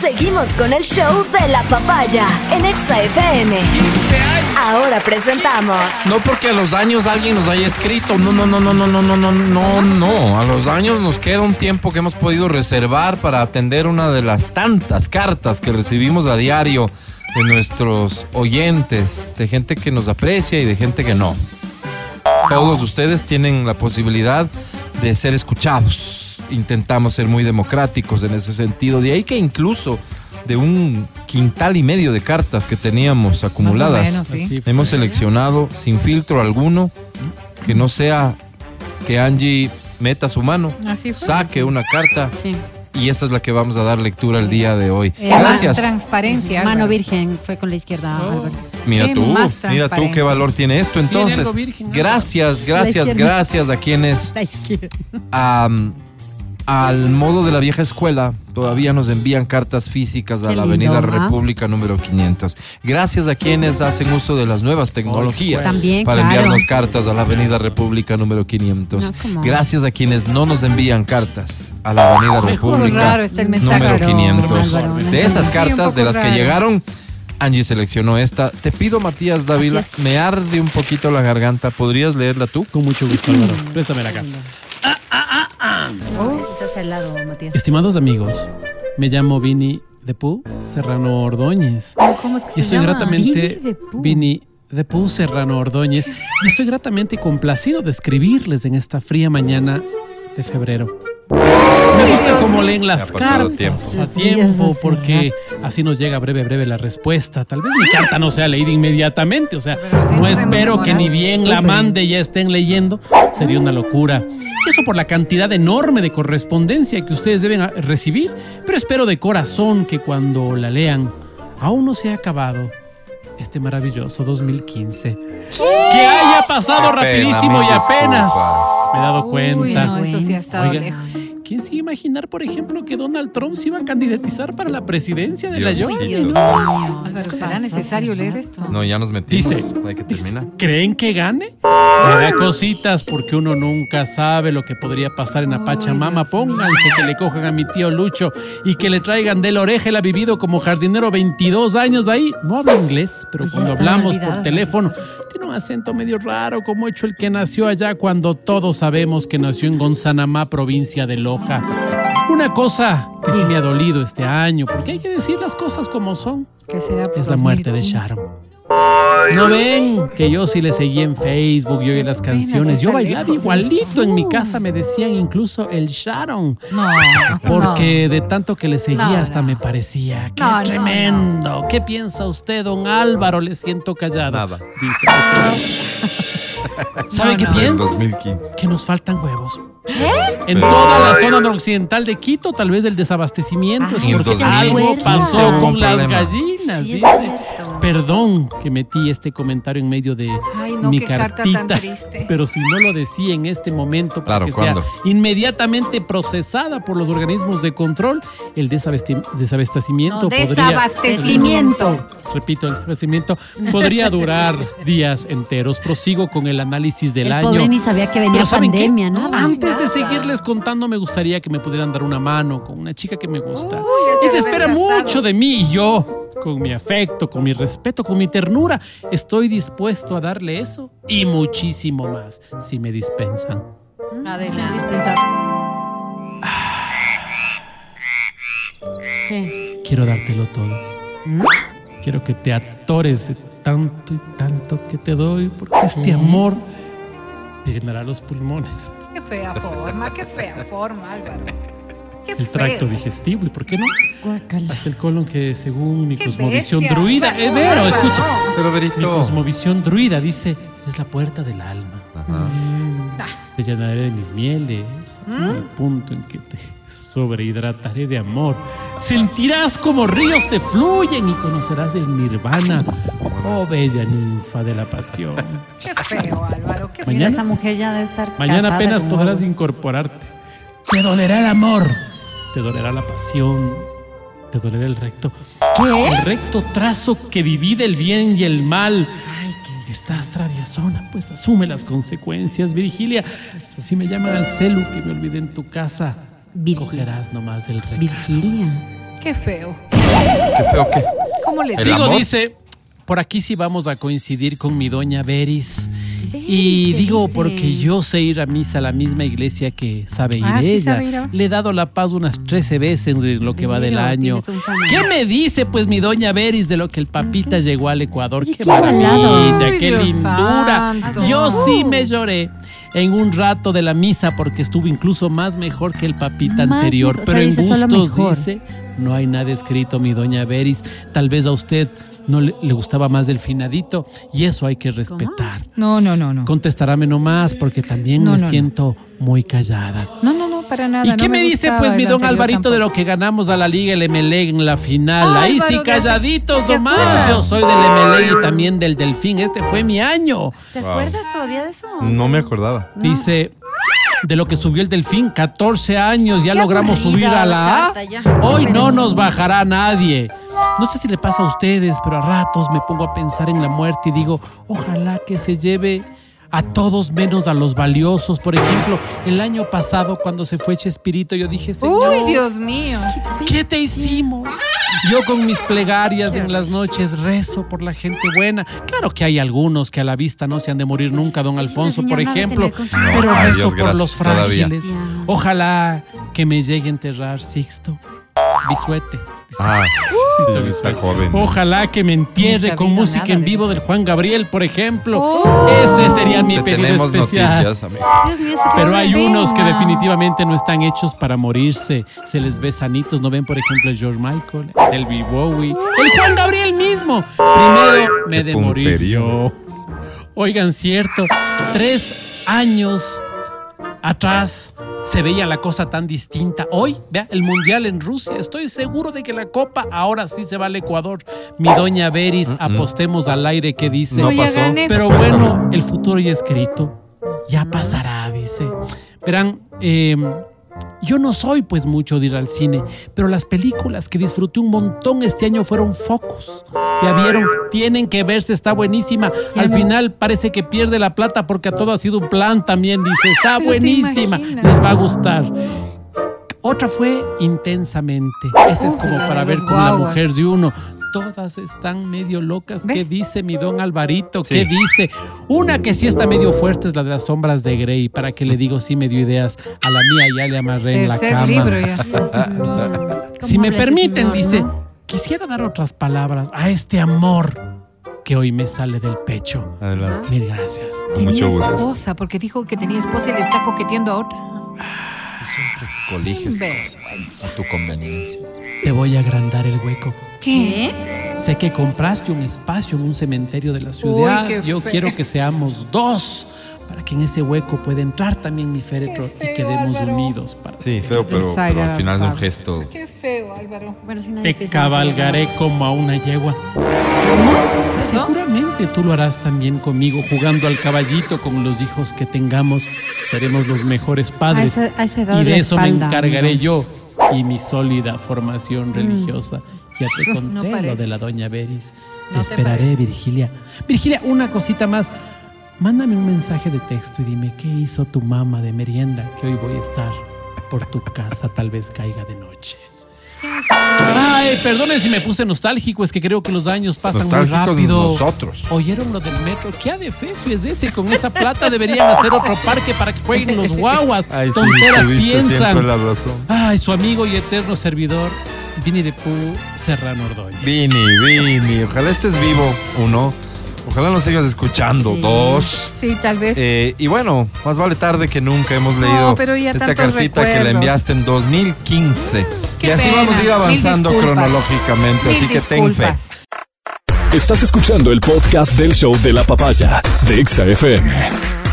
Seguimos con el show de la papaya en Exa FM. Ahora presentamos. No porque a los años alguien nos haya escrito, no, no, no, no, no, no, no, no, no, no. A los años nos queda un tiempo que hemos podido reservar para atender una de las tantas cartas que recibimos a diario de nuestros oyentes, de gente que nos aprecia y de gente que no. Todos ustedes tienen la posibilidad de ser escuchados. Intentamos ser muy democráticos en ese sentido. De ahí que incluso de un quintal y medio de cartas que teníamos acumuladas, menos, sí. Hemos seleccionado sin filtro alguno que no sea que Angie meta su mano, fue. saque una carta Sí. y esta es la que vamos a dar lectura el día de hoy. Eh, Gracias. Transparencia. Mano virgen fue con la izquierda, Álvaro. Mira tú, mira tú qué valor tiene esto. Entonces, virgen, gracias, gracias, gracias a quienes La izquierda. am, al modo de la vieja escuela todavía nos envían cartas físicas a Qué la lindo, Avenida ¿ah? República número 500. Gracias a quienes hacen uso de las nuevas tecnologías También, para claro. enviarnos cartas a la Avenida República número 500. No, ¿cómo? Gracias a quienes no nos envían cartas a la Avenida República mensaje. número Claro, 500. Álvaro, no De esas cartas de las que llegaron, Angie seleccionó esta. Te pido, Matías Dávila, me arde un poquito la garganta. ¿Podrías leerla tú? Con mucho gusto, Álvaro. Préstamela acá. Estás al lado, Matías. Estimados amigos, me llamo Vini Depu Serrano Ordóñez. ¿Cómo es que Y se estoy llama? gratamente Vini de Pú. Serrano Ordóñez. Y estoy gratamente complacido de escribirles en esta fría mañana de febrero. Me gusta cómo leen las cartas tiempo. a tiempo porque así nos llega breve breve la respuesta. Tal vez mi carta no sea leída inmediatamente, o sea, no espero que ni bien la mande y ya estén leyendo, sería una locura. Y eso por la cantidad enorme de correspondencia que ustedes deben recibir, pero espero de corazón que cuando la lean aún no se ha acabado este maravilloso 2015. Que haya pasado Qué pena, rapidísimo y apenas disculpas. He dado Uy, cuenta. no, eso sí ha estado Oiga, lejos. ¿Quién se iba a imaginar, por ejemplo, que Donald Trump se iba a candidatizar para la presidencia de la Diosito. Georgia? Dios No. Álvaro, ¿qué ¿será necesario leer esto? No, ya nos metimos. Dice, Hay que dice, terminar. ¿creen que gane? Me da cositas porque uno nunca sabe lo que podría pasar en Apachamama. Dios. Pónganse que le cojan a mi tío Lucho y que le traigan de la oreja. Él ha vivido como jardinero 22 años ahí. No habla inglés, pero Pues cuando hablamos por teléfono tiene un acento medio raro como hecho el que nació allá cuando todos sabemos que nació en Gonzanamá, provincia de Una cosa que sí me ha dolido este año, porque hay que decir las cosas como son ¿Qué será? Pues, es la muerte de 2015. Sharon. ¿No ven que yo sí le seguí en Facebook y oí las canciones? Yo bailaba igualito. En mi casa me decían incluso el Sharon. No, Porque de tanto que le seguía No, hasta no. me parecía. ¡Qué No, no, tremendo! ¿Qué piensa usted, don Álvaro? Le siento callado. Nada. Dice usted. ¿Sabe No, qué pienso? 2015. que nos faltan huevos. En toda la zona noroccidental de Quito, tal vez el desabastecimiento es Ay, porque sí, algo recuerdo. pasó con las problema. gallinas, Sí, es dice. Perdón que metí este comentario en medio de Ay, no, mi qué carta cartita, tan triste. pero si no lo decía en este momento para Claro, que ¿cuándo? sea inmediatamente procesada por los organismos de control, el desabastecimiento No, podría desabastecimiento. Repito, el desabastecimiento podría durar días enteros. Prosigo con el análisis del El año. pobre ni sabía que venía pandemia, nada. Antes de seguirles contando, me gustaría que me pudieran dar una mano con una chica que me gusta. Uy, ya se espera mucho de mí y yo, con mi afecto, con mi respeto, con mi ternura, estoy dispuesto a darle eso y muchísimo más si me dispensan. Adelante. ¿Qué? Quiero dártelo todo. ¿Mm? Quiero que te atores de tanto y tanto que te doy, porque este amor te llenará los pulmones, Qué fea forma, qué fea forma, Álvaro. Qué el tracto digestivo y, ¿por qué no? Hasta el colon que según mi Qué cosmovisión bestia, druida, Álvaro, eh, Vero, escucha, Pero mi cosmovisión druida dice, es la puerta del alma. Ajá. Te llenaré de mis mieles hasta ¿Mm? el punto en que te sobrehidrataré de amor. Sentirás como ríos te fluyen y conocerás el nirvana, oh bella ninfa de la pasión. Qué feo, Álvaro. Qué feo. Mañana- Esa mujer ya debe estar Mañana casada apenas podrás incorporarte. Te dolerá el amor, te dolerá la pasión, te dolerá el recto. ¿Qué? El recto trazo que divide el bien y el mal. Ay, Si estás traviesona, pues asume las consecuencias, Virgilia. Así me llaman al celu que me olvidé en tu casa. Virgi- Cogerás nomás del recto. Virgilia. Qué feo. Qué feo que. ¿Cómo le El digo? Sigo amor. dice, por aquí sí vamos a coincidir con mi doña Beris. Y ¿qué digo, porque yo sé ir a misa a la misma iglesia que sabe ir Ah, sí ella. sabe ir a- Le he dado la paz unas 13 veces en lo que va del año. ¿Qué me dice pues mi doña Beris de lo que el papita llegó al Ecuador? Oye, qué, qué maravilla, Ay, qué Dios lindura. santo. Yo sí me lloré en un rato de la misa porque estuvo incluso más mejor que el papita Más anterior. mejor, o Pero sea, en gustos dice, no hay nada escrito, mi doña Beris. Tal vez a usted no le, le gustaba más del finadito y eso hay que respetar. No, no, no, no. Contestarame nomás porque también No, me no, no. siento muy callada. No, no, no, para nada. ¿Y no qué me, dice pues mi don Alvarito de lo que ganamos a la Liga el MLE en la final? Ahí Álvaro, sí calladitos ¿te nomás. Yo soy del MLE y también del Delfín. Este fue mi año. ¿Te acuerdas todavía de eso? No me acordaba. Dice de lo que subió el Delfín, 14 años, ya logramos subir a la A. Hoy no nos bajará nadie. No sé si le pasa a ustedes, pero a ratos me pongo a pensar en la muerte y digo, ojalá que se lleve a todos menos a los valiosos. Por ejemplo, el año pasado cuando se fue Chespirito, yo dije, Señor, Uy, Dios mío. ¿Qué te hicimos? Yo con mis plegarias en las noches rezo por la gente buena. Claro que hay algunos que a la vista no se han de morir nunca, don Alfonso, por ejemplo. Pero rezo por los frágiles. Ojalá que me llegue a enterrar Sixto Bisuete. Ah, sí, está joven. Ojalá que me entierre con música en vivo del Juan Gabriel, por ejemplo. Oh. Ese sería mi Te pedido tenemos especial. noticias, amigo. Dios mío, ese Pero hay unos que definitivamente no están hechos para morirse. Se les ve sanitos. ¿No ven, por ejemplo, el George Michael, el Elvis Bowie, el Juan Gabriel mismo? Primero me de morir yo. Oigan, cierto, tres años atrás se veía la cosa tan distinta. Hoy, vea, el Mundial en Rusia. Estoy seguro de que la Copa ahora sí se va al Ecuador. Mi doña Beris, apostemos al aire que dice. No pasó. Pero bueno, el futuro ya escrito. Ya pasará, dice. Verán, eh, yo no soy pues mucho de ir al cine, pero las películas que disfruté un montón este año fueron Focus. Ya vieron, tienen que verse, está buenísima. Al final parece que pierde la plata porque a todo ha sido un plan también, dice. Está buenísima, les va a gustar. Otra fue intensamente. Esa es como para ver con la mujer de uno. Todas están medio locas. ¿Ve? ¿Qué dice mi don Alvarito? Sí. ¿Qué dice? Una que sí está medio fuerte es la de las sombras de Grey. Para que le digo, sí me dio ideas. A la mía ya le amarré en la cama. libro ya. Si ¿Cómo me permiten, dice, quisiera dar otras palabras a este amor que hoy me sale del pecho. Adelante. Mil gracias. Con mucho Tenía gusto. esposa, porque dijo que tenía esposa y le está coqueteando a otra. Siempre coliges cosas a tu conveniencia. Te voy a agrandar el hueco. ¿Qué? Sé que compraste un espacio en un cementerio de la ciudad. qué Yo feo. quiero que seamos dos para que en ese hueco pueda entrar también mi féretro Qué y feo, quedemos Álvaro. unidos para Sí, siempre. feo, pero, pero al final es un gesto. Qué feo, Álvaro. Bueno, si Te cabalgaré como a una yegua. Y Seguramente tú lo harás también conmigo, jugando al caballito con los hijos que tengamos. Seremos los mejores padres. A esa- a esa edad y de de la eso me espalda, encargaré amigo. yo y mi sólida formación religiosa. Ya te conté No lo de la doña Beris. Te No te esperaré, parece. Virgilia. Virgilia, una cosita más. Mándame un mensaje de texto y dime qué hizo tu mamá de merienda, que hoy voy a estar por tu casa, tal vez caiga de noche. Ay, perdonen si me puse nostálgico, es que creo que los años pasan muy rápido. nosotros. ¿Oyeron lo del metro? ¿Qué adefesio es ese? Con esa plata deberían hacer otro parque para que jueguen los guaguas. Ay, sí, Tonteras siempre piensan. la razón. Ay, su amigo y eterno servidor, Vini de Pú Serrano Ordóñez. Vini, Vini, ojalá estés vivo, uno. Ojalá nos sigas escuchando, Sí. dos. Sí, tal vez. Eh, y bueno, más vale tarde que nunca hemos No, leído pero ya esta cartita que la enviaste en 2015. Qué y así pena. vamos a ir avanzando cronológicamente, Mil así que ten fe. Estás escuchando el podcast del show de la papaya de Exa FM.